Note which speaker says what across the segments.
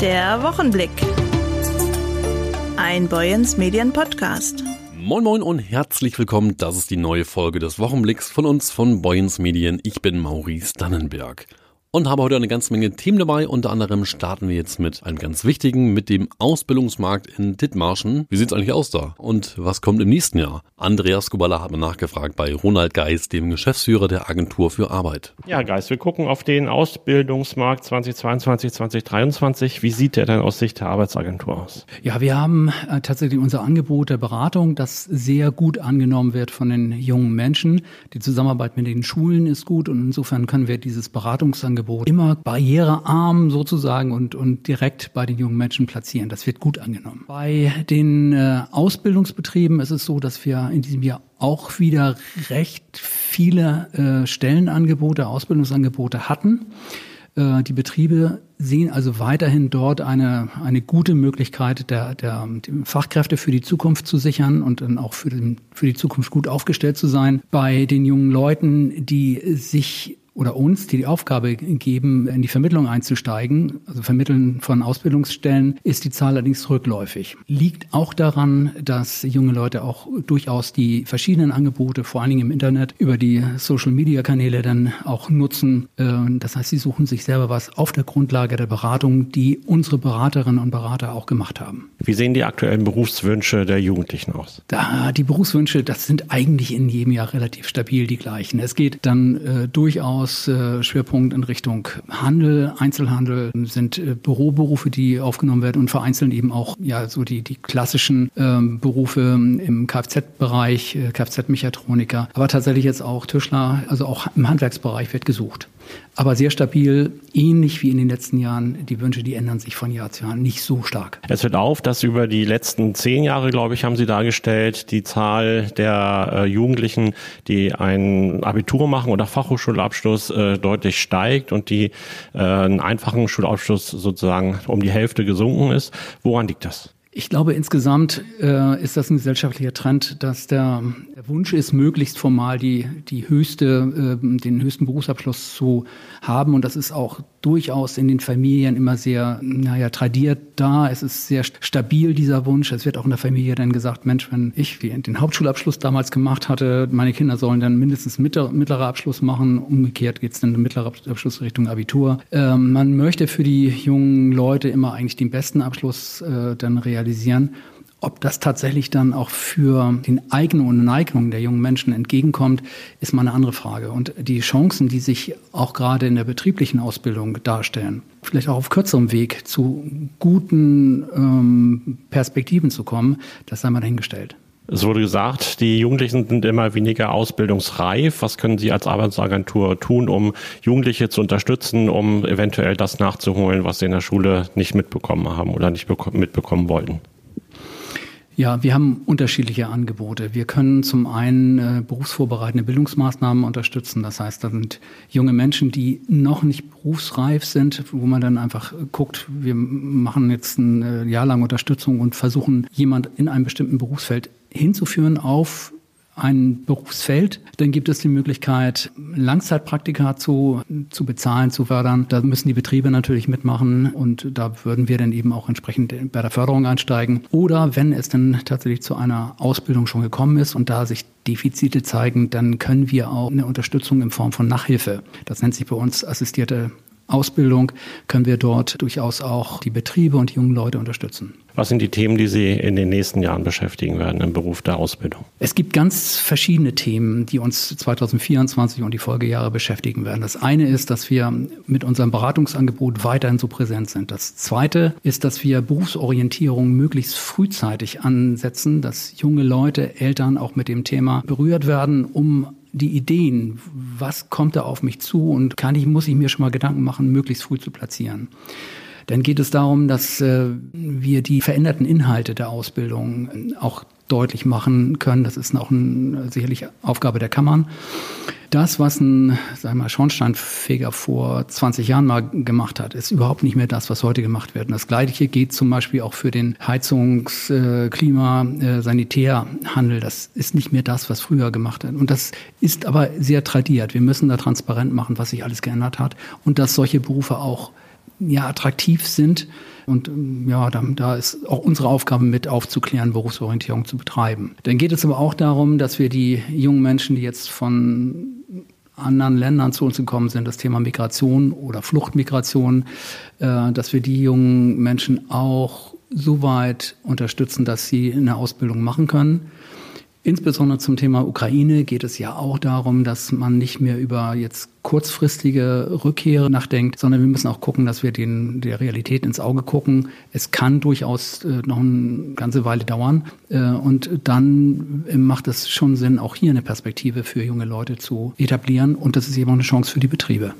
Speaker 1: Der Wochenblick. Ein Boyens Medien Podcast.
Speaker 2: Moin Moin und herzlich willkommen. Das ist die neue Folge des Wochenblicks von uns von Boyens Medien. Ich bin Maurice Dannenberg und habe heute eine ganze Menge Themen dabei. Unter anderem starten wir jetzt mit einem ganz wichtigen, mit dem Ausbildungsmarkt in Dithmarschen. Wie sieht's eigentlich aus da? Und was kommt im nächsten Jahr? Andreas Kubala hat mir nachgefragt bei Ronald Geis, dem Geschäftsführer der Agentur für Arbeit.
Speaker 3: Ja, Geis, wir gucken auf den Ausbildungsmarkt 2022, 2023. Wie sieht der denn aus Sicht der Arbeitsagentur aus?
Speaker 4: Ja, wir haben äh, tatsächlich unser Angebot der Beratung, das sehr gut angenommen wird von den jungen Menschen. Die Zusammenarbeit mit den Schulen ist gut und insofern können wir dieses Beratungsangebot Angebot immer barrierearm sozusagen und, und direkt bei den jungen Menschen platzieren. Das wird gut angenommen. Bei den äh, Ausbildungsbetrieben ist es so, dass wir in diesem Jahr auch wieder recht viele äh, Stellenangebote, Ausbildungsangebote hatten. Äh, die Betriebe sehen also weiterhin dort eine, eine gute Möglichkeit, der, der, Fachkräfte für die Zukunft zu sichern und dann auch für, den, für die Zukunft gut aufgestellt zu sein. Bei den jungen Leuten, die sich oder uns, die die Aufgabe geben, in die Vermittlung einzusteigen, also Vermitteln von Ausbildungsstellen, ist die Zahl allerdings rückläufig. Liegt auch daran, dass junge Leute auch durchaus die verschiedenen Angebote, vor allen Dingen im Internet, über die Social-Media-Kanäle dann auch nutzen. Äh, das heißt, sie suchen sich selber was auf der Grundlage der Beratung, die unsere Beraterinnen und Berater auch gemacht haben.
Speaker 3: Wie sehen die aktuellen Berufswünsche der Jugendlichen aus?
Speaker 4: Da, die Berufswünsche, das sind eigentlich in jedem Jahr relativ stabil die gleichen. Es geht dann äh, durchaus Schwerpunkt in Richtung Handel, Einzelhandel, sind äh, Büroberufe, die aufgenommen werden und vereinzelt eben auch ja so die, die klassischen ähm, Berufe im Kfz-Bereich, äh, Kfz-Mechatroniker, aber tatsächlich jetzt auch Tischler, also auch im Handwerksbereich wird gesucht aber sehr stabil, ähnlich wie in den letzten Jahren. Die Wünsche, die ändern sich von Jahr zu Jahr nicht so stark.
Speaker 3: Es wird auf, dass über die letzten zehn Jahre, glaube ich, haben Sie dargestellt, die Zahl der äh, Jugendlichen, die ein Abitur machen oder Fachhochschulabschluss äh, deutlich steigt und die äh, einen einfachen Schulabschluss sozusagen um die Hälfte gesunken ist. Woran liegt das?
Speaker 4: Ich glaube, insgesamt äh, ist das ein gesellschaftlicher Trend, dass der, der Wunsch ist, möglichst formal die, die höchste, äh, den höchsten Berufsabschluss zu haben. Und das ist auch durchaus in den Familien immer sehr, naja, tradiert da. Es ist sehr stabil, dieser Wunsch. Es wird auch in der Familie dann gesagt, Mensch, wenn ich den Hauptschulabschluss damals gemacht hatte, meine Kinder sollen dann mindestens mittlerer Abschluss machen. Umgekehrt geht es dann mittlerer Abschluss Richtung Abitur. Ähm, man möchte für die jungen Leute immer eigentlich den besten Abschluss äh, dann realisieren realisieren. Ob das tatsächlich dann auch für den Eignung und Neigung der jungen Menschen entgegenkommt, ist mal eine andere Frage. Und die Chancen, die sich auch gerade in der betrieblichen Ausbildung darstellen, vielleicht auch auf kürzerem Weg zu guten ähm, Perspektiven zu kommen, das sei mal dahingestellt.
Speaker 3: Es wurde gesagt, die Jugendlichen sind immer weniger ausbildungsreif. Was können Sie als Arbeitsagentur tun, um Jugendliche zu unterstützen, um eventuell das nachzuholen, was sie in der Schule nicht mitbekommen haben oder nicht mitbekommen wollten?
Speaker 4: Ja, wir haben unterschiedliche Angebote. Wir können zum einen äh, berufsvorbereitende Bildungsmaßnahmen unterstützen. Das heißt, da sind junge Menschen, die noch nicht berufsreif sind, wo man dann einfach guckt, wir machen jetzt ein äh, Jahr lang Unterstützung und versuchen, jemand in einem bestimmten Berufsfeld hinzuführen auf ein Berufsfeld, dann gibt es die Möglichkeit, Langzeitpraktika zu, zu bezahlen, zu fördern. Da müssen die Betriebe natürlich mitmachen und da würden wir dann eben auch entsprechend bei der Förderung einsteigen. Oder wenn es dann tatsächlich zu einer Ausbildung schon gekommen ist und da sich Defizite zeigen, dann können wir auch eine Unterstützung in Form von Nachhilfe, das nennt sich bei uns assistierte Ausbildung können wir dort durchaus auch die Betriebe und die jungen Leute unterstützen.
Speaker 3: Was sind die Themen, die Sie in den nächsten Jahren beschäftigen werden im Beruf der Ausbildung?
Speaker 4: Es gibt ganz verschiedene Themen, die uns 2024 und die Folgejahre beschäftigen werden. Das eine ist, dass wir mit unserem Beratungsangebot weiterhin so präsent sind. Das zweite ist, dass wir Berufsorientierung möglichst frühzeitig ansetzen, dass junge Leute, Eltern auch mit dem Thema berührt werden, um die Ideen, was kommt da auf mich zu und kann ich, muss ich mir schon mal Gedanken machen, möglichst früh zu platzieren. Dann geht es darum, dass äh, wir die veränderten Inhalte der Ausbildung auch deutlich machen können. Das ist auch ein, sicherlich Aufgabe der Kammern. Das, was ein sagen wir, Schornsteinfeger vor 20 Jahren mal gemacht hat, ist überhaupt nicht mehr das, was heute gemacht wird. Und das Gleiche geht zum Beispiel auch für den Heizungs-, äh, Klima-, äh, Sanitärhandel. Das ist nicht mehr das, was früher gemacht hat. Und das ist aber sehr tradiert. Wir müssen da transparent machen, was sich alles geändert hat und dass solche Berufe auch ja, attraktiv sind. Und ähm, ja, da, da ist auch unsere Aufgabe mit aufzuklären, Berufsorientierung zu betreiben. Dann geht es aber auch darum, dass wir die jungen Menschen, die jetzt von anderen Ländern zu uns gekommen sind, das Thema Migration oder Fluchtmigration, äh, dass wir die jungen Menschen auch so weit unterstützen, dass sie eine Ausbildung machen können. Insbesondere zum Thema Ukraine geht es ja auch darum, dass man nicht mehr über jetzt kurzfristige Rückkehre nachdenkt, sondern wir müssen auch gucken, dass wir den, der Realität ins Auge gucken. Es kann durchaus äh, noch eine ganze Weile dauern. Äh, und dann macht es schon Sinn, auch hier eine Perspektive für junge Leute zu etablieren. Und das ist eben auch eine Chance für die Betriebe.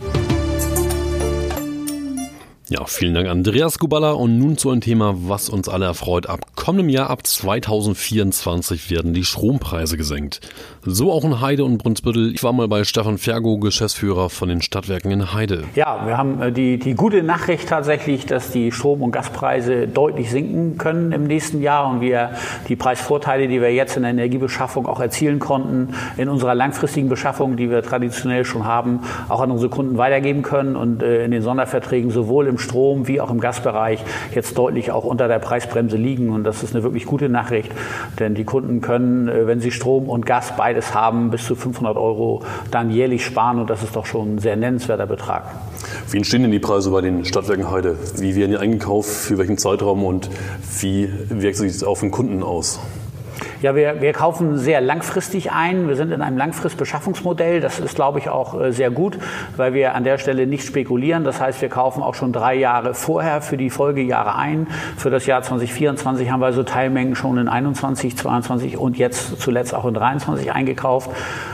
Speaker 2: Ja, vielen Dank Andreas Kubala und nun zu einem Thema, was uns alle erfreut. Ab kommendem Jahr, ab 2024 werden die Strompreise gesenkt. So auch in Heide und Brunsbüttel. Ich war mal bei Stefan Fergo, Geschäftsführer von den Stadtwerken in Heide.
Speaker 5: Ja, wir haben äh, die, die gute Nachricht tatsächlich, dass die Strom- und Gaspreise deutlich sinken können im nächsten Jahr und wir die Preisvorteile, die wir jetzt in der Energiebeschaffung auch erzielen konnten, in unserer langfristigen Beschaffung, die wir traditionell schon haben, auch an unsere Kunden weitergeben können und äh, in den Sonderverträgen sowohl im im Strom wie auch im Gasbereich jetzt deutlich auch unter der Preisbremse liegen. Und das ist eine wirklich gute Nachricht, denn die Kunden können, äh, wenn sie Strom und Gas beides haben, bis zu 500 Euro dann jährlich sparen. Und das ist doch schon ein sehr nennenswerter Betrag.
Speaker 2: Wie entstehen denn die Preise bei den Stadtwerken Heide? Wie werden die eingekauft? Für welchen Zeitraum? Und wie wirkt sich das auf den Kunden aus?
Speaker 5: Ja, wir, wir kaufen sehr langfristig ein. Wir sind in einem Langfristbeschaffungsmodell. Das ist, glaube ich, auch äh, sehr gut, weil wir an der Stelle nicht spekulieren. Das heißt, wir kaufen auch schon drei Jahre vorher für die Folgejahre ein. Für das Jahr 2024 haben wir also Teilmengen schon in 21, 22 und jetzt zuletzt auch in 23 eingekauft.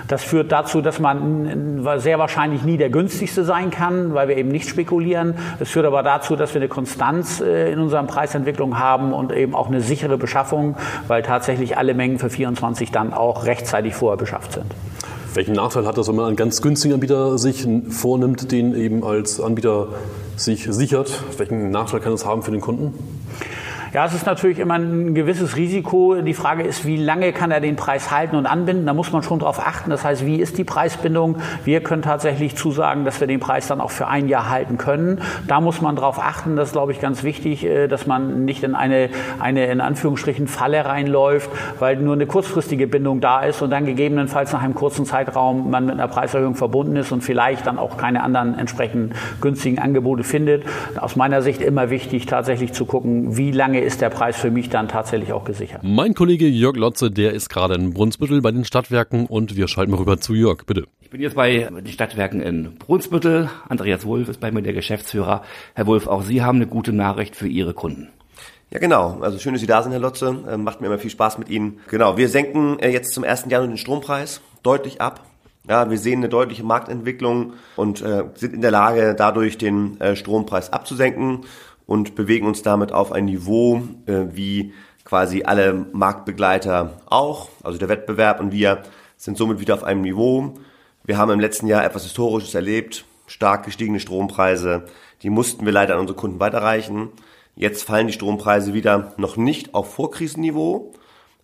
Speaker 5: Das führt dazu, dass man sehr wahrscheinlich nie der günstigste sein kann, weil wir eben nicht spekulieren. Es führt aber dazu, dass wir eine Konstanz äh, in unserer Preisentwicklung haben und eben auch eine sichere Beschaffung, weil tatsächlich alle Mengen für 24 dann auch rechtzeitig vorher beschafft sind.
Speaker 2: Welchen Nachteil hat das, wenn man einen ganz günstigen Anbieter sich vornimmt, den eben als Anbieter sich sichert? Welchen Nachteil kann das haben für den Kunden?
Speaker 5: Ja, es ist natürlich immer ein gewisses Risiko. Die Frage ist, wie lange kann er den Preis halten und anbinden? Da muss man schon darauf achten. Das heißt, wie ist die Preisbindung? Wir können tatsächlich zusagen, dass wir den Preis dann auch für ein Jahr halten können. Da muss man darauf achten. Das ist, glaube ich, ganz wichtig, äh, dass man nicht in eine, eine in Anführungsstrichen Falle reinläuft, weil nur eine kurzfristige Bindung da ist und dann gegebenenfalls nach einem kurzen Zeitraum man mit einer Preiserhöhung verbunden ist und vielleicht dann auch keine anderen entsprechend günstigen Angebote findet. Aus meiner Sicht immer wichtig, tatsächlich zu gucken, wie lange ist der Preis für mich dann tatsächlich auch gesichert.
Speaker 2: Mein Kollege Jörg Lotze, der ist gerade in Brunsbüttel bei den Stadtwerken und wir schalten mal rüber zu Jörg, bitte.
Speaker 6: Ich bin jetzt bei den Stadtwerken in Brunsbüttel. Andreas Wulff ist bei mir der Geschäftsführer. Herr Wulff, auch Sie haben eine gute Nachricht für Ihre Kunden.
Speaker 7: Ja, genau. Also schön, dass Sie da sind, Herr Lotze. Ähm, macht mir immer viel Spaß mit Ihnen. Genau, wir senken äh, jetzt zum 1. Januar den Strompreis deutlich ab. Ja, wir sehen eine deutliche Marktentwicklung und äh, sind in der Lage, dadurch den äh, Strompreis abzusenken und bewegen uns damit auf ein Niveau, äh, wie quasi alle Marktbegleiter auch. Also der Wettbewerb und wir sind somit wieder auf einem Niveau. Wir haben im letzten Jahr etwas Historisches erlebt, stark gestiegene Strompreise. Die mussten wir leider an unsere Kunden weiterreichen. Jetzt fallen die Strompreise wieder noch nicht auf Vorkrisenniveau,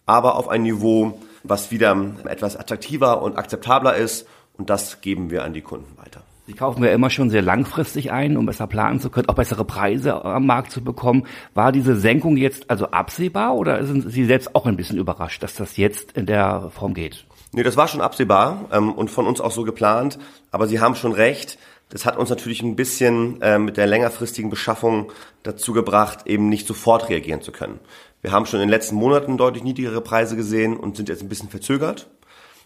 Speaker 7: aber auf ein Niveau, was wieder etwas attraktiver und akzeptabler ist. Und das geben wir an die Kunden weiter.
Speaker 6: Sie kaufen ja immer schon sehr langfristig ein, um besser planen zu können, auch bessere Preise am Markt zu bekommen. War diese Senkung jetzt also absehbar oder sind Sie selbst auch ein bisschen überrascht, dass das jetzt in der Form geht?
Speaker 7: Nee, das war schon absehbar ähm, und von uns auch so geplant. Aber Sie haben schon recht. Das hat uns natürlich ein bisschen äh, mit der längerfristigen Beschaffung dazu gebracht, eben nicht sofort reagieren zu können. Wir haben schon in den letzten Monaten deutlich niedrigere Preise gesehen und sind jetzt ein bisschen verzögert.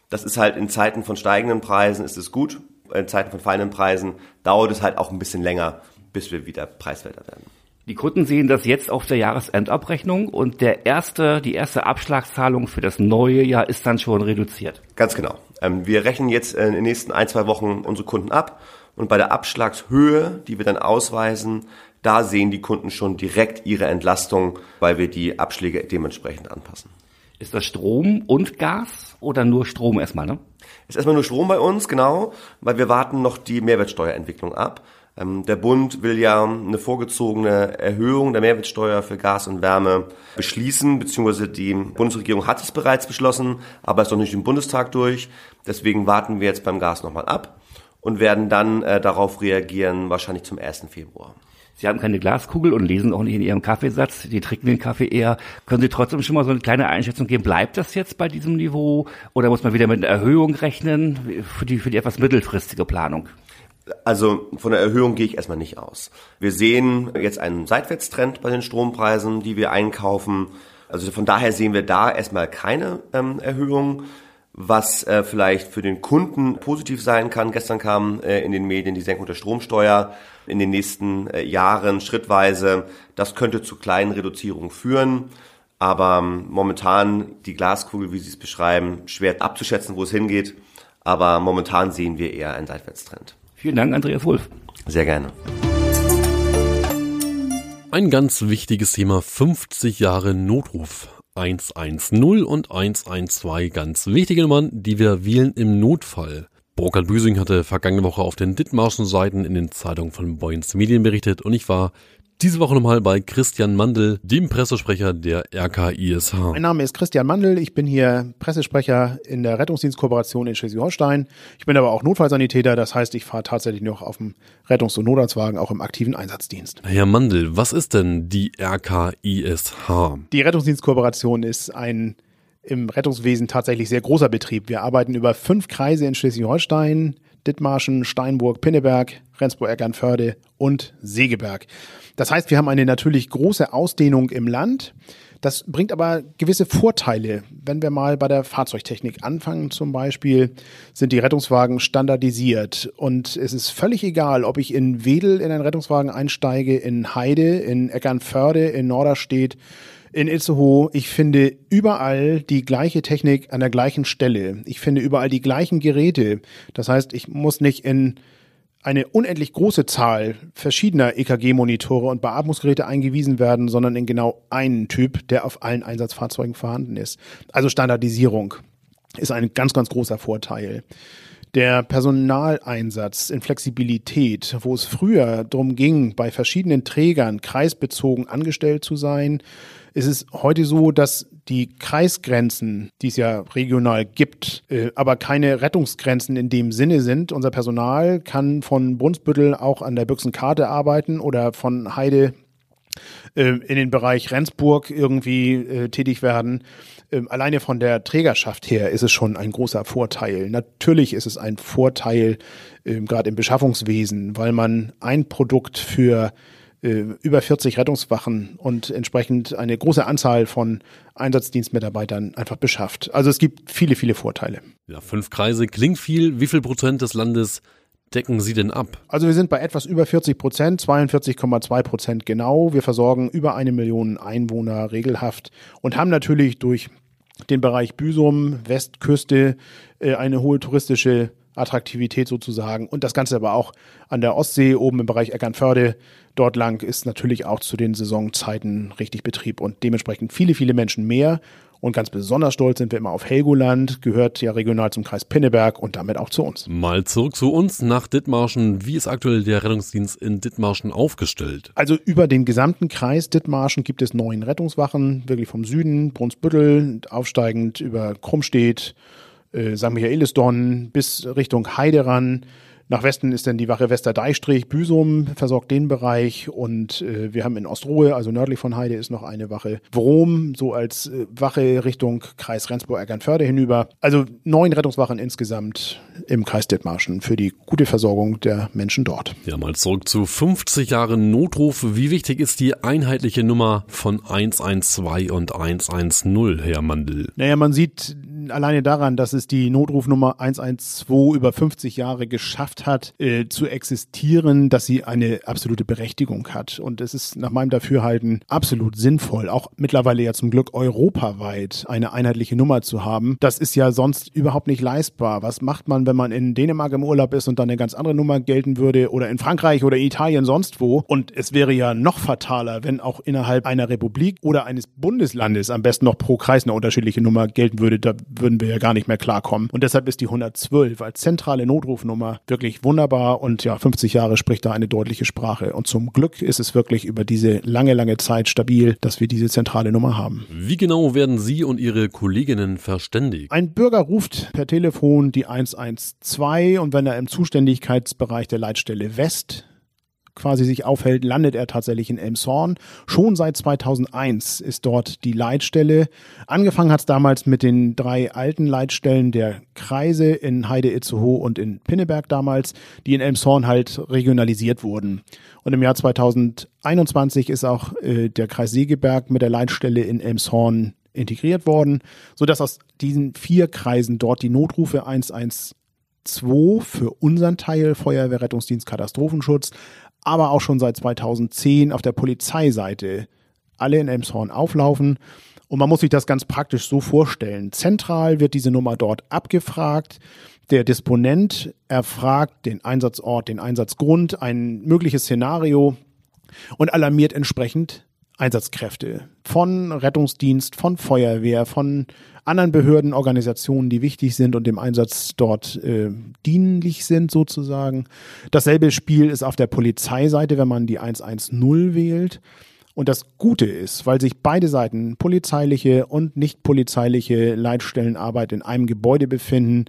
Speaker 7: Das ist halt in Zeiten von steigenden Preisen ist es gut in Zeiten von fallenden Preisen dauert es halt auch ein bisschen länger, bis wir wieder preiswerter werden.
Speaker 6: Die Kunden sehen das jetzt auf der Jahresendabrechnung und der erste, die erste Abschlagszahlung für das neue Jahr ist dann schon reduziert.
Speaker 7: Ganz genau. Ähm, wir rechnen jetzt in den nächsten ein, zwei Wochen unsere Kunden ab und bei der Abschlagshöhe, die wir dann ausweisen, da sehen die Kunden schon direkt ihre Entlastung, weil wir die Abschläge dementsprechend anpassen.
Speaker 6: Ist das Strom und Gas oder nur Strom erstmal, ne?
Speaker 7: Ist erstmal nur Strom bei uns, genau, weil wir warten noch die Mehrwertsteuerentwicklung ab. Ähm, der Bund will ja eine vorgezogene Erhöhung der Mehrwertsteuer für Gas und Wärme beschließen, beziehungsweise die Bundesregierung hat es bereits beschlossen, aber ist noch nicht im Bundestag durch. Deswegen warten wir jetzt beim Gas nochmal ab. und werden dann äh, darauf reagieren, wahrscheinlich zum 1. Februar.
Speaker 6: Sie haben keine Glaskugel und lesen auch nicht in Ihrem Kaffeesatz. Die trinken den Kaffee eher. Können Sie trotzdem schon mal so eine kleine Einschätzung geben? Bleibt das jetzt bei diesem Niveau oder muss man wieder mit einer Erhöhung rechnen für die, für die etwas mittelfristige Planung?
Speaker 7: Also von der Erhöhung gehe ich erstmal nicht aus. Wir sehen jetzt einen Seitwärtstrend bei den Strompreisen, die wir einkaufen. Also von daher sehen wir da erstmal keine ähm, Erhöhung. Was äh, vielleicht für den Kunden positiv sein kann, gestern kam äh, in den Medien die Senkung der Stromsteuer in den nächsten äh, Jahren schrittweise. Das könnte zu kleinen Reduzierungen führen. Aber ähm, momentan die Glaskugel, wie Sie es beschreiben, schwer abzuschätzen, wo es hingeht. Aber momentan sehen wir eher einen Seitwärtstrend.
Speaker 6: Vielen Dank, Andreas Wolf.
Speaker 7: Sehr gerne.
Speaker 2: Ein ganz wichtiges Thema, 50 Jahre Notruf. 110 und 112 ganz wichtige Nummern, die wir wählen im Notfall. Burkhard Büsing hatte vergangene Woche auf den Dithmarschen Seiten in den Zeitungen von Boyens Medien berichtet und ich war diese Woche nochmal bei Christian Mandel, dem Pressesprecher der RKISH.
Speaker 8: Mein Name ist Christian Mandel, ich bin hier Pressesprecher in der Rettungsdienstkooperation in Schleswig-Holstein. Ich bin aber auch Notfallsanitäter, das heißt, ich fahre tatsächlich noch auf dem Rettungs- und Notarztwagen, auch im aktiven Einsatzdienst.
Speaker 2: Herr Mandel, was ist denn die RKISH?
Speaker 8: Die Rettungsdienstkooperation ist ein im Rettungswesen tatsächlich sehr großer Betrieb. Wir arbeiten über fünf Kreise in Schleswig-Holstein, Dithmarschen, Steinburg, Pinneberg, Rendsburg-Eckernförde und Segeberg. Das heißt, wir haben eine natürlich große Ausdehnung im Land. Das bringt aber gewisse Vorteile. Wenn wir mal bei der Fahrzeugtechnik anfangen zum Beispiel, sind die Rettungswagen standardisiert. Und es ist völlig egal, ob ich in Wedel in einen Rettungswagen einsteige, in Heide, in Eckernförde, in Norderstedt, in Itzehoe. Ich finde überall die gleiche Technik an der gleichen Stelle. Ich finde überall die gleichen Geräte. Das heißt, ich muss nicht in eine unendlich große Zahl verschiedener EKG-Monitore und Beatmungsgeräte eingewiesen werden, sondern in genau einen Typ, der auf allen Einsatzfahrzeugen vorhanden ist. Also Standardisierung ist ein ganz, ganz großer Vorteil. Der Personaleinsatz in Flexibilität, wo es früher darum ging, bei verschiedenen Trägern kreisbezogen angestellt zu sein, ist es heute so, dass die Kreisgrenzen, die es ja regional gibt, äh, aber keine Rettungsgrenzen in dem Sinne sind. Unser Personal kann von Brunsbüttel auch an der Büchsenkarte arbeiten oder von Heide äh, in den Bereich Rendsburg irgendwie äh, tätig werden. Ähm, alleine von der Trägerschaft her ist es schon ein großer Vorteil. Natürlich ist es ein Vorteil, ähm, gerade im Beschaffungswesen, weil man ein Produkt für äh, über 40 Rettungswachen und entsprechend eine große Anzahl von Einsatzdienstmitarbeitern einfach beschafft. Also es gibt viele, viele Vorteile.
Speaker 2: Ja, fünf Kreise klingt viel. Wie viel Prozent des Landes decken Sie denn ab?
Speaker 8: Also wir sind bei etwas über 40 Prozent, 42,2 Prozent genau. Wir versorgen über eine Million Einwohner regelhaft und haben natürlich durch den Bereich Büsum, Westküste, äh, eine hohe touristische Attraktivität sozusagen. Und das Ganze aber auch an der Ostsee, oben im Bereich Eckernförde, dort lang ist natürlich auch zu den Saisonzeiten richtig Betrieb und dementsprechend viele, viele Menschen mehr. Und ganz besonders stolz sind wir immer auf Helgoland, gehört ja regional zum Kreis Pinneberg und damit auch zu uns.
Speaker 2: Mal zurück zu uns nach Dithmarschen. Wie ist aktuell der Rettungsdienst in Dithmarschen aufgestellt?
Speaker 8: Also über den gesamten Kreis Dithmarschen gibt es neun Rettungswachen, wirklich vom Süden, Brunsbüttel, aufsteigend über Krummstedt, äh, St. Michaelisdonn bis Richtung Heide ran. Nach Westen ist dann die Wache Westerdeistrich, Büsum versorgt den Bereich und äh, wir haben in Ostrohe, also nördlich von Heide, ist noch eine Wache Wrom, so als äh, Wache Richtung Kreis Rendsburg-Eckernförde hinüber. Also neun Rettungswachen insgesamt im Kreis Dithmarschen für die gute Versorgung der Menschen dort.
Speaker 2: Ja, mal zurück zu 50 Jahren Notruf. Wie wichtig ist die einheitliche Nummer von 112 und 110, Herr Mandel?
Speaker 8: Naja, man sieht alleine daran, dass es die Notrufnummer 112 über 50 Jahre geschafft hat, äh, zu existieren, dass sie eine absolute Berechtigung hat. Und es ist nach meinem Dafürhalten absolut sinnvoll, auch mittlerweile ja zum Glück europaweit eine einheitliche Nummer zu haben. Das ist ja sonst überhaupt nicht leistbar. Was macht man, wenn man in Dänemark im Urlaub ist und dann eine ganz andere Nummer gelten würde oder in Frankreich oder Italien sonst wo? Und es wäre ja noch fataler, wenn auch innerhalb einer Republik oder eines Bundeslandes am besten noch pro Kreis eine unterschiedliche Nummer gelten würde. Da würden wir ja gar nicht mehr klarkommen. Und deshalb ist die 112 als zentrale Notrufnummer wirklich wunderbar und ja, 50 Jahre spricht da eine deutliche Sprache. Und zum Glück ist es wirklich über diese lange, lange Zeit stabil, dass wir diese zentrale Nummer haben.
Speaker 2: Wie genau werden Sie und Ihre Kolleginnen verständigt?
Speaker 8: Ein Bürger ruft per Telefon die 112 und wenn er im Zuständigkeitsbereich der Leitstelle West quasi sich aufhält, landet er tatsächlich in Elmshorn. Schon seit 2001 ist dort die Leitstelle. Angefangen hat es damals mit den drei alten Leitstellen der Kreise in Heide, Itzehoe und in Pinneberg damals, die in Elmshorn halt regionalisiert wurden. Und im Jahr 2021 ist auch äh, der Kreis Segeberg mit der Leitstelle in Elmshorn integriert worden, so dass aus diesen vier Kreisen dort die Notrufe 112 für unseren Teil Feuerwehr, Rettungsdienst, Katastrophenschutz aber auch schon seit 2010 auf der Polizeiseite alle in Elmshorn auflaufen. Und man muss sich das ganz praktisch so vorstellen. Zentral wird diese Nummer dort abgefragt. Der Disponent erfragt den Einsatzort, den Einsatzgrund, ein mögliches Szenario und alarmiert entsprechend Einsatzkräfte von Rettungsdienst, von Feuerwehr, von anderen Behörden, Organisationen, die wichtig sind und dem Einsatz dort äh, dienlich sind sozusagen. Dasselbe Spiel ist auf der Polizeiseite, wenn man die 110 wählt. Und das Gute ist, weil sich beide Seiten, polizeiliche und nicht polizeiliche Leitstellenarbeit in einem Gebäude befinden,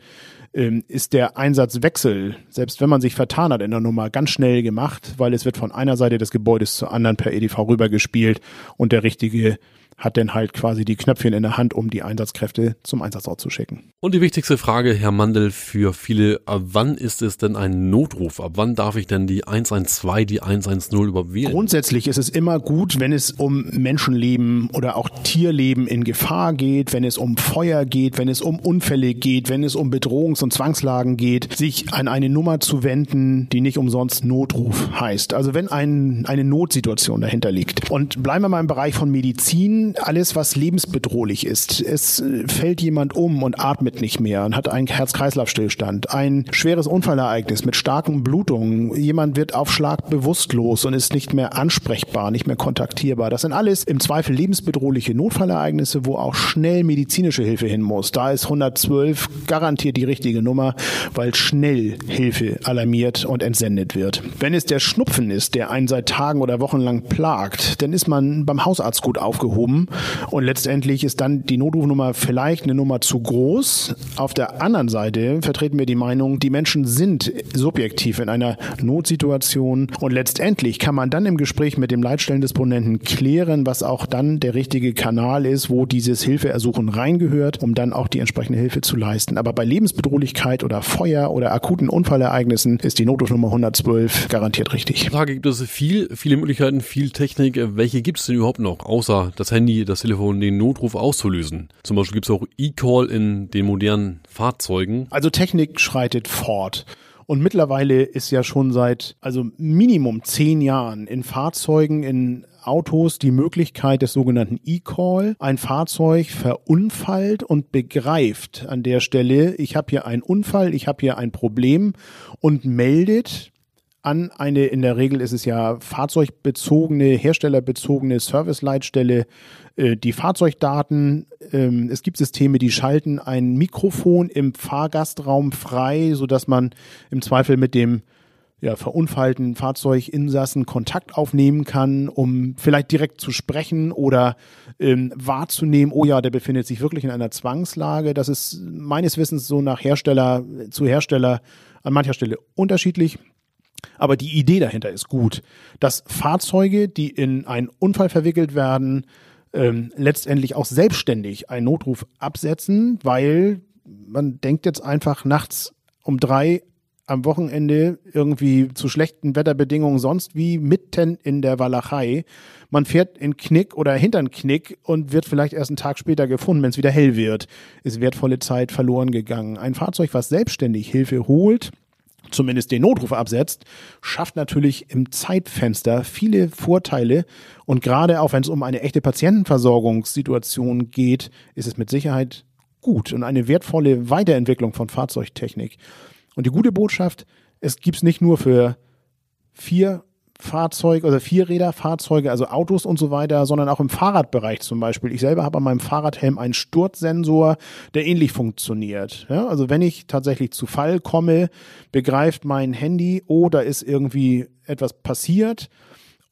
Speaker 8: ähm, ist der Einsatzwechsel, selbst wenn man sich vertan hat in der Nummer, ganz schnell gemacht, weil es wird von einer Seite des Gebäudes zur anderen per EDV rübergespielt und der richtige hat dann halt quasi die Knöpfchen in der Hand, um die Einsatzkräfte zum Einsatzort zu schicken.
Speaker 2: Und die wichtigste Frage, Herr Mandel, für viele, ab wann ist es denn ein Notruf? Ab wann darf ich denn die 112, die 110 überhaupt wählen?
Speaker 8: Grundsätzlich ist es immer gut, wenn es um Menschenleben oder auch Tierleben in Gefahr geht, wenn es um Feuer geht, wenn es um Unfälle geht, wenn es um Bedrohungs- und Zwangslagen geht, sich an eine Nummer zu wenden, die nicht umsonst Notruf heißt. Also wenn ein, eine Notsituation dahinter liegt. Und bleiben wir mal im Bereich von Medizin alles, was lebensbedrohlich ist. Es äh, fällt jemand um und atmet nicht mehr und hat einen Herz-Kreislauf-Stillstand. Ein schweres Unfallereignis mit starken Blutungen. Jemand wird auf Schlag bewusstlos und ist nicht mehr ansprechbar, nicht mehr kontaktierbar. Das sind alles im Zweifel lebensbedrohliche Notfallereignisse, wo auch schnell medizinische Hilfe hin muss. Da ist 112 garantiert die richtige Nummer, weil schnell Hilfe alarmiert und entsendet wird. Wenn es der Schnupfen ist, der einen seit Tagen oder Wochen lang plagt, dann ist man beim Hausarzt gut aufgehoben Notrufnummer und letztendlich ist dann die Notrufnummer vielleicht eine Nummer zu groß. Auf der anderen Seite vertreten wir die Meinung, die Menschen sind subjektiv in einer Notsituation und letztendlich kann man dann im Gespräch mit dem Leitstellendisponenten klären, was auch dann der richtige Kanal ist, wo dieses Hilfeersuchen reingehört, um dann auch die entsprechende Hilfe zu leisten. Aber bei Lebensbedrohlichkeit oder Feuer oder akuten Unfallereignissen ist die Notrufnummer 112 garantiert richtig.
Speaker 2: Da gibt es viel, viele Möglichkeiten, viel Technik. Welche gibt es denn überhaupt noch, außer das Handy? Handy, das Telefon, den Notruf auszulösen. Zum Beispiel gibt es auch E-Call in den modernen Fahrzeugen.
Speaker 8: Also Technik schreitet fort. Und mittlerweile ist ja schon seit, also Minimum zehn Jahren in Fahrzeugen, in Autos die Möglichkeit des sogenannten E-Call. Ein Fahrzeug verunfallt und begreift an der Stelle, ich habe hier einen Unfall, ich habe hier ein Problem und meldet an eine, in der Regel ist es ja fahrzeugbezogene, herstellerbezogene Serviceleitstelle, äh, die Fahrzeugdaten. Ähm, es gibt Systeme, die schalten ein Mikrofon im Fahrgastraum frei, so dass man im Zweifel mit dem ja, verunfallten Fahrzeuginsassen Kontakt aufnehmen kann, um vielleicht direkt zu sprechen oder ähm, wahrzunehmen, oh ja, der befindet sich wirklich in einer Zwangslage. Das ist meines Wissens so nach Hersteller zu Hersteller an mancher Stelle unterschiedlich. Aber die Idee dahinter ist gut, dass Fahrzeuge, die in einen Unfall verwickelt werden, ähm, letztendlich auch selbstständig einen Notruf absetzen, weil man denkt jetzt einfach nachts um drei am Wochenende irgendwie zu schlechten Wetterbedingungen sonst wie mitten in der Walachei. Man fährt in Knick oder hintern Knick und wird vielleicht erst einen Tag später gefunden, wenn es wieder hell wird. Ist wertvolle Zeit verloren gegangen. Ein Fahrzeug, was selbstständig Hilfe holt, zumindest den Notruf absetzt, schafft natürlich im Zeitfenster viele Vorteile. Und gerade auch wenn es um eine echte Patientenversorgungssituation geht, ist es mit Sicherheit gut und eine wertvolle Weiterentwicklung von Fahrzeugtechnik. Und die gute Botschaft, es gibt es nicht nur für vier Fahrzeuge oder Vierräder, Fahrzeuge, also Autos und so weiter, sondern auch im Fahrradbereich zum Beispiel. Ich selber habe an meinem Fahrradhelm einen Sturzsensor, der ähnlich funktioniert. Ja, also wenn ich tatsächlich zu Fall komme, begreift mein Handy, oh, da ist irgendwie etwas passiert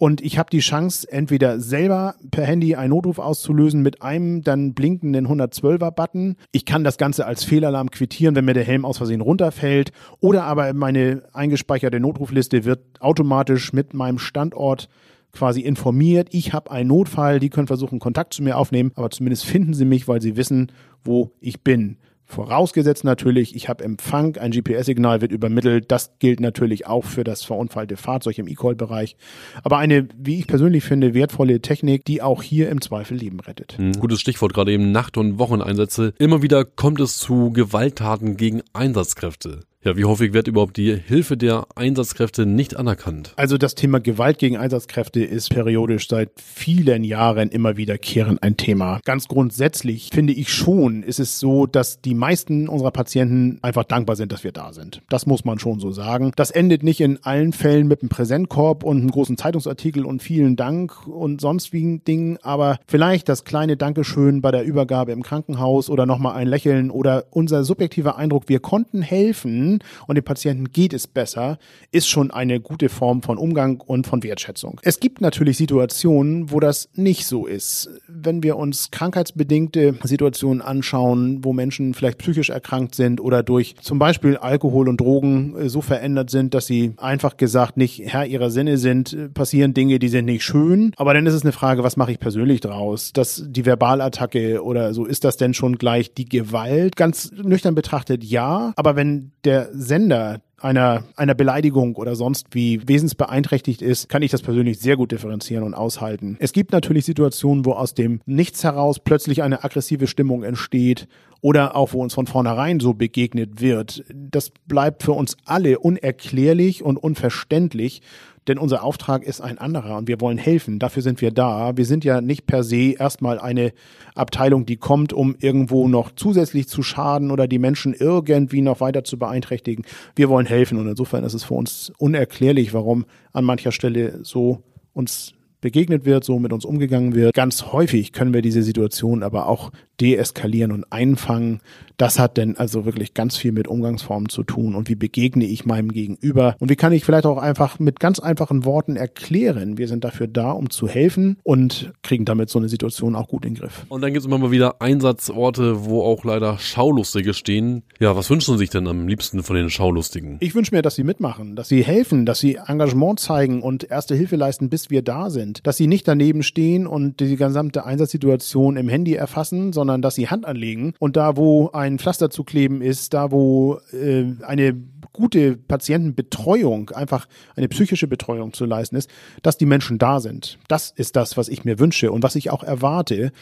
Speaker 8: und ich habe die Chance, entweder selber per Handy einen Notruf auszulösen mit einem dann blinkenden 112er-Button. Ich kann das Ganze als Fehlalarm quittieren, wenn mir der Helm aus Versehen runterfällt. Oder aber meine eingespeicherte Notrufliste wird automatisch mit meinem Standort quasi informiert, ich habe einen Notfall, die können versuchen, Kontakt zu mir aufnehmen, aber zumindest finden sie mich, weil sie wissen, wo ich bin. Vorausgesetzt natürlich, ich habe Empfang, ein GPS-Signal wird übermittelt. Das gilt natürlich auch für das verunfallte Fahrzeug im E-Call-Bereich. Aber eine, wie ich persönlich finde, wertvolle Technik, die auch hier im Zweifel Leben rettet.
Speaker 2: Mhm. Gutes Stichwort, gerade eben Nacht- und Wocheneinsätze. Immer wieder kommt es zu Gewalttaten gegen Einsatzkräfte. Ja, wie häufig wird überhaupt die Hilfe der Einsatzkräfte nicht anerkannt?
Speaker 8: Also das Thema Gewalt gegen Einsatzkräfte ist periodisch seit vielen Jahren immer wiederkehrend ein Thema. Ganz grundsätzlich finde ich schon, ist es so, dass die meisten unserer Patienten einfach dankbar sind, dass wir da sind. Das muss man schon so sagen. Das endet nicht in allen Fällen mit einem Präsentkorb und einem großen Zeitungsartikel und vielen Dank und sonst wie Dingen, aber vielleicht das kleine Dankeschön bei der Übergabe im Krankenhaus oder nochmal ein Lächeln oder unser subjektiver Eindruck, wir konnten helfen, und dem Patienten geht es besser, ist schon eine gute Form von Umgang und von Wertschätzung. Es gibt natürlich Situationen, wo das nicht so ist. Wenn wir uns krankheitsbedingte Situationen anschauen, wo Menschen vielleicht psychisch erkrankt sind oder durch zum Beispiel Alkohol und Drogen äh, so verändert sind, dass sie einfach gesagt nicht Herr ihrer Sinne sind, äh, passieren Dinge, die sind nicht schön. Aber dann ist es eine Frage, was mache ich persönlich draus? Dass die Verbalattacke oder so, ist das denn schon gleich die Gewalt? Ganz nüchtern betrachtet ja. Aber wenn der Sender einer, einer Beleidigung oder sonst wie wesensbeeinträchtigt ist, kann ich das persönlich sehr gut differenzieren und aushalten. Es gibt natürlich Situationen, wo aus dem Nichts heraus plötzlich eine aggressive Stimmung entsteht oder auch wo uns von vornherein so begegnet wird. Das bleibt für uns alle unerklärlich und unverständlich denn unser Auftrag ist ein anderer und wir wollen helfen. Dafür sind wir da. Wir sind ja nicht per se erstmal eine Abteilung, die kommt, um irgendwo noch zusätzlich zu schaden oder die Menschen irgendwie noch weiter zu beeinträchtigen. Wir wollen helfen und insofern ist es für uns unerklärlich, warum an mancher Stelle so uns begegnet wird, so mit uns umgegangen wird. Ganz häufig können wir diese Situation aber auch deeskalieren und einfangen. Das hat denn also wirklich ganz viel mit Umgangsformen zu tun und wie begegne ich meinem Gegenüber und wie kann ich vielleicht auch einfach mit ganz einfachen Worten erklären, wir sind dafür da, um zu helfen und kriegen damit so eine Situation auch gut in den Griff.
Speaker 2: Und dann gibt es immer mal wieder Einsatzorte, wo auch leider Schaulustige stehen. Ja, was wünschen Sie sich denn am liebsten von den Schaulustigen?
Speaker 8: Ich wünsche mir, dass sie mitmachen, dass sie helfen, dass sie Engagement zeigen und erste Hilfe leisten, bis wir da sind. Dass sie nicht daneben stehen und die gesamte Einsatzsituation im Handy erfassen, sondern sondern dass sie Hand anlegen und da, wo ein Pflaster zu kleben ist, da, wo äh, eine gute Patientenbetreuung, einfach eine psychische Betreuung zu leisten ist, dass die Menschen da sind. Das ist das, was ich mir wünsche und was ich auch erwarte.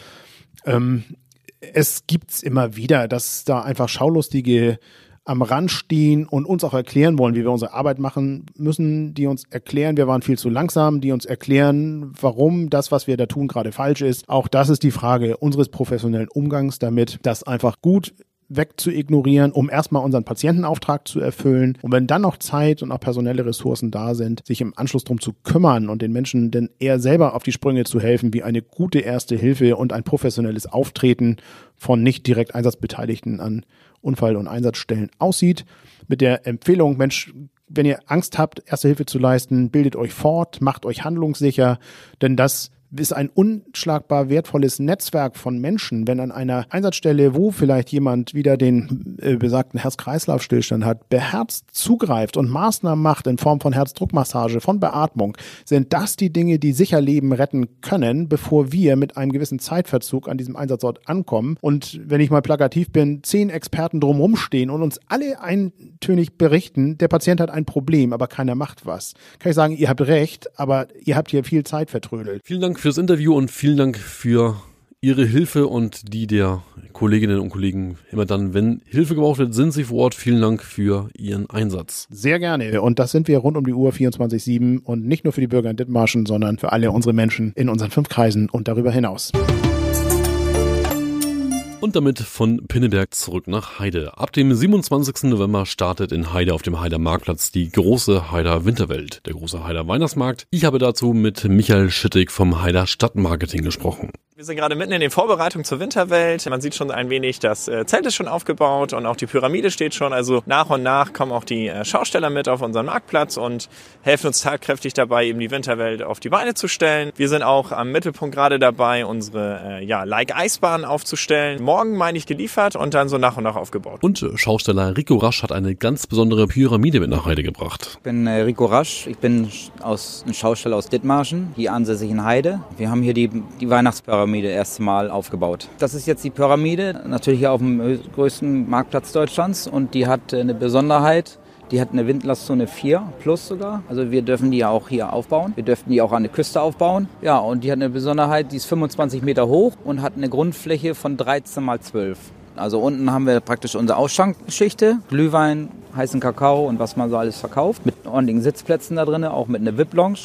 Speaker 8: Ähm, es gibt's immer wieder, dass da einfach schaulustige am Rand stehen und uns auch erklären wollen, wie wir unsere Arbeit machen müssen, die uns erklären, wir waren viel zu langsam, die uns erklären, warum das, was wir da tun, gerade falsch ist. Auch das ist die Frage unseres professionellen Umgangs damit, das einfach gut weg zu ignorieren, um erstmal unseren Patientenauftrag zu erfüllen. Und wenn dann noch Zeit und auch personelle Ressourcen da sind, sich im Anschluss drum zu kümmern und den Menschen denn eher selber auf die Sprünge zu helfen, wie eine gute erste Hilfe und ein professionelles Auftreten von nicht direkt Einsatzbeteiligten an Unfall- und Einsatzstellen aussieht. Mit der Empfehlung, Mensch, wenn ihr Angst habt, erste Hilfe zu leisten, bildet euch fort, macht euch handlungssicher, denn das ist ein unschlagbar wertvolles Netzwerk von Menschen, wenn an einer Einsatzstelle, wo vielleicht jemand wieder den äh, besagten Herz-Kreislauf-Stillstand hat, beherzt zugreift und Maßnahmen macht in Form von Herzdruckmassage, von Beatmung, sind das die Dinge, die sicher Leben retten können, bevor wir mit einem gewissen Zeitverzug an diesem Einsatzort ankommen. Und wenn ich mal plakativ bin, zehn Experten drumherum stehen und uns alle eintönig berichten, der Patient hat ein Problem, aber keiner macht was. Kann ich sagen, ihr habt recht, aber ihr habt hier viel Zeit vertrödelt.
Speaker 2: Vielen Dank fürs Interview und vielen Dank für Ihre Hilfe und die der Kolleginnen und Kollegen. Immer dann, wenn Hilfe gebraucht wird, sind Sie vor Ort. Vielen Dank für Ihren Einsatz.
Speaker 8: Sehr gerne. Und das sind wir rund um die Uhr 24-7 und nicht nur für die Bürger in Dithmarschen, sondern für alle unsere Menschen in unseren fünf Kreisen und darüber hinaus.
Speaker 2: Und damit von Pinneberg zurück nach Heide. Ab dem 27. November startet in Heide auf dem Heider Marktplatz die große Heider Winterwelt, der große Heider Weihnachtsmarkt. Ich habe dazu mit Michael Schittig vom Heider Stadtmarketing gesprochen.
Speaker 9: Wir sind gerade mitten in den Vorbereitungen zur Winterwelt. Man sieht schon ein wenig, das äh, Zelt ist schon aufgebaut und auch die Pyramide steht schon. Also nach und nach kommen auch die äh, Schausteller mit auf unseren Marktplatz und helfen uns tatkräftig dabei, eben die Winterwelt auf die Beine zu stellen. Wir sind auch am Mittelpunkt gerade dabei, unsere äh, ja, Like-Eisbahn aufzustellen. Morgen, meine ich, geliefert und dann so nach und nach aufgebaut.
Speaker 2: Und Schausteller Rico Rasch hat eine ganz besondere Pyramide mit nach Heide gebracht.
Speaker 10: Ich bin Rico Rasch, ich bin aus, ein Schausteller aus Dithmarschen, hier ansässig in Heide. Wir haben hier die, die Weihnachtspyramide erst Mal aufgebaut. Das ist jetzt die Pyramide, natürlich hier auf dem größten Marktplatz Deutschlands und die hat eine Besonderheit. Die hat eine Windlastzone 4 plus sogar. Also wir dürfen die ja auch hier aufbauen. Wir dürften die auch an der Küste aufbauen. Ja, und die hat eine Besonderheit, die ist 25 Meter hoch und hat eine Grundfläche von 13 mal 12. Also unten haben wir praktisch unsere Ausschankgeschichte, Glühwein, heißen Kakao und was man so alles verkauft. Mit ordentlichen Sitzplätzen da drin, auch mit einer VIP-Lounge.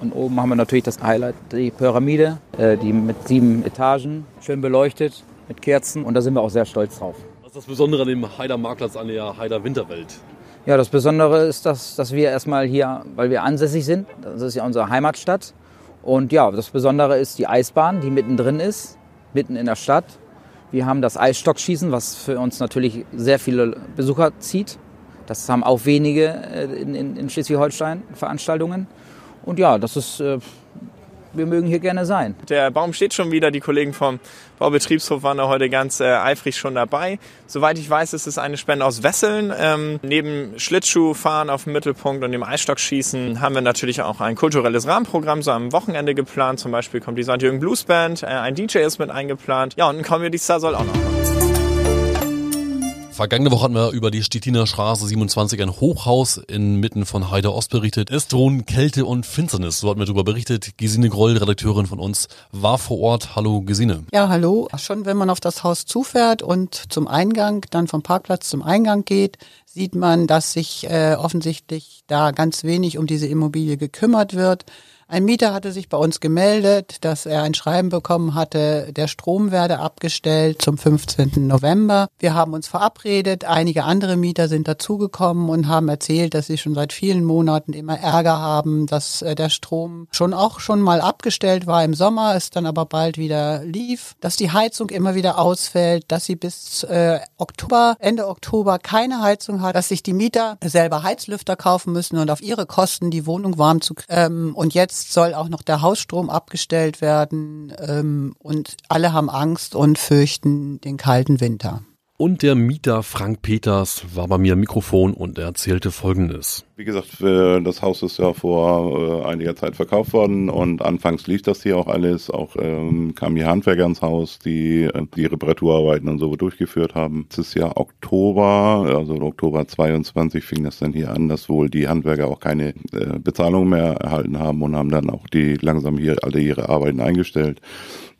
Speaker 10: Und oben haben wir natürlich das Highlight, die Pyramide, äh, die mit sieben Etagen, schön beleuchtet, mit Kerzen. Und da sind wir auch sehr stolz drauf.
Speaker 2: Was ist das Besondere an dem Heider Marktplatz an der Heider Winterwelt?
Speaker 10: Ja, das Besondere ist, dass, dass wir erstmal hier, weil wir ansässig sind, das ist ja unsere Heimatstadt. Und ja, das Besondere ist die Eisbahn, die mittendrin ist, mitten in der Stadt. Wir haben das Eisstockschießen, was für uns natürlich sehr viele Besucher zieht. Das haben auch wenige in, in, in Schleswig-Holstein Veranstaltungen. Und ja, das ist, äh, wir mögen hier gerne sein.
Speaker 9: Der Baum steht schon wieder. Die Kollegen vom Baubetriebshof waren da heute ganz äh, eifrig schon dabei. Soweit ich weiß, ist es eine Spende aus Wesseln. Ähm, neben Schlittschuhfahren auf dem Mittelpunkt und dem Eisstockschießen haben wir natürlich auch ein kulturelles Rahmenprogramm so am Wochenende geplant. Zum Beispiel kommt die St. Jürgen Blues Band, äh, ein DJ ist mit eingeplant. Ja, und ein Comedy Star soll auch noch kommen.
Speaker 2: Vergangene Woche hatten wir über die Stettiner Straße 27 ein Hochhaus inmitten von Heide Ost berichtet. Es drohen Kälte und Finsternis. So hatten wir darüber berichtet. Gesine Groll, Redakteurin von uns, war vor Ort. Hallo Gesine.
Speaker 11: Ja, hallo. Schon wenn man auf das Haus zufährt und zum Eingang, dann vom Parkplatz zum Eingang geht, sieht man, dass sich äh, offensichtlich da ganz wenig um diese Immobilie gekümmert wird. Ein Mieter hatte sich bei uns gemeldet, dass er ein Schreiben bekommen hatte, der Strom werde abgestellt zum 15. November. Wir haben uns verabredet. Einige andere Mieter sind dazugekommen und haben erzählt, dass sie schon seit vielen Monaten immer Ärger haben, dass äh, der Strom schon auch schon mal abgestellt war im Sommer, es dann aber bald wieder lief, dass die Heizung immer wieder ausfällt, dass sie bis äh, Oktober, Ende Oktober keine Heizung hat, dass sich die Mieter selber Heizlüfter kaufen müssen und auf ihre Kosten die Wohnung warm zu ähm, und jetzt Jetzt soll auch noch der Hausstrom abgestellt werden ähm, und alle haben Angst und fürchten den kalten Winter.
Speaker 2: Und der Mieter Frank Peters war bei mir am Mikrofon und er erzählte Folgendes.
Speaker 12: Wie gesagt, das Haus ist ja vor äh, einiger Zeit verkauft worden und anfangs lief das hier auch alles. Auch ähm, kamen die Handwerker ins Haus, die äh, die Reparaturarbeiten und so durchgeführt haben. Es ist ja Oktober, also Oktober 22 fing das dann hier an, dass wohl die Handwerker auch keine äh, Bezahlung mehr erhalten haben und haben dann auch die langsam hier alle ihre Arbeiten eingestellt.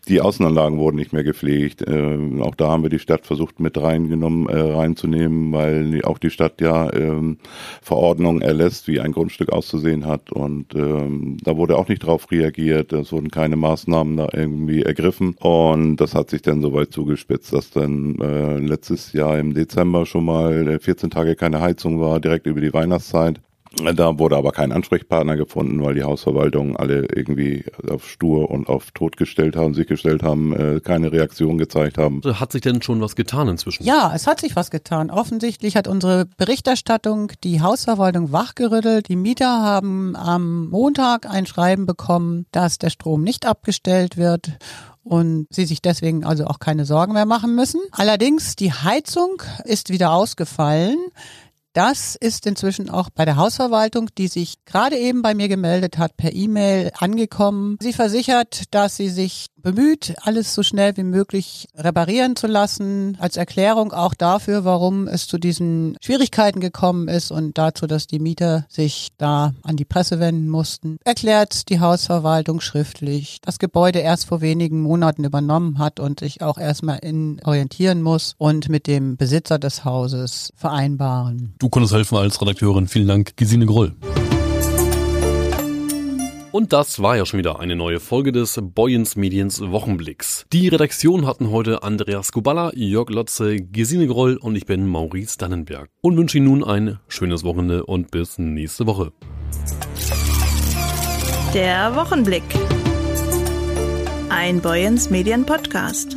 Speaker 12: Die Außenanlagen wurden nicht mehr gepflegt. Ähm, auch da haben wir die Stadt versucht mit reingenommen, äh, reinzunehmen, weil auch die Stadt ja ähm, Verordnungen erlässt, wie ein Grundstück auszusehen hat. Und ähm, da wurde auch nicht drauf reagiert. Es wurden keine Maßnahmen da irgendwie ergriffen. Und das hat sich dann so weit zugespitzt, dass dann äh, letztes Jahr im Dezember schon mal 14 äh, Tage keine Heizung war, direkt über die Weihnachtszeit. Da wurde aber kein Ansprechpartner gefunden, weil die Hausverwaltung alle irgendwie auf stur und auf tot gestellt haben, sich gestellt haben, äh, keine Reaktion gezeigt haben.
Speaker 2: Hat sich denn schon was getan inzwischen?
Speaker 11: Ja, es hat sich was getan. Offensichtlich hat unsere Berichterstattung die Hausverwaltung wachgerüttelt. Die Mieter haben am Montag ein Schreiben bekommen, dass der Strom nicht abgestellt wird und sie sich deswegen also auch keine Sorgen mehr machen müssen. Allerdings, die Heizung ist wieder ausgefallen. Das ist inzwischen auch bei der Hausverwaltung, die sich gerade eben bei mir gemeldet hat, per E-Mail angekommen. Sie versichert, dass sie sich bemüht, alles so schnell wie möglich reparieren zu lassen, als Erklärung auch dafür, warum es zu diesen Schwierigkeiten gekommen ist und dazu, dass die Mieter sich da an die Presse wenden mussten, erklärt die Hausverwaltung schriftlich, das Gebäude erst vor wenigen Monaten übernommen hat und sich auch erstmal in orientieren muss und mit dem Besitzer des Hauses vereinbaren.
Speaker 2: Du konntest helfen als Redakteurin. Vielen Dank, Gesine Groll. Und das war ja schon wieder eine neue Folge des Boyens Mediens Wochenblicks. Die Redaktion hatten heute Andreas Kubala, Jörg Lotze, Gesine Groll und ich bin Maurice Dannenberg. Und wünsche Ihnen nun ein schönes Wochenende und bis nächste Woche.
Speaker 1: Der Wochenblick. Ein Boyens Medien Podcast.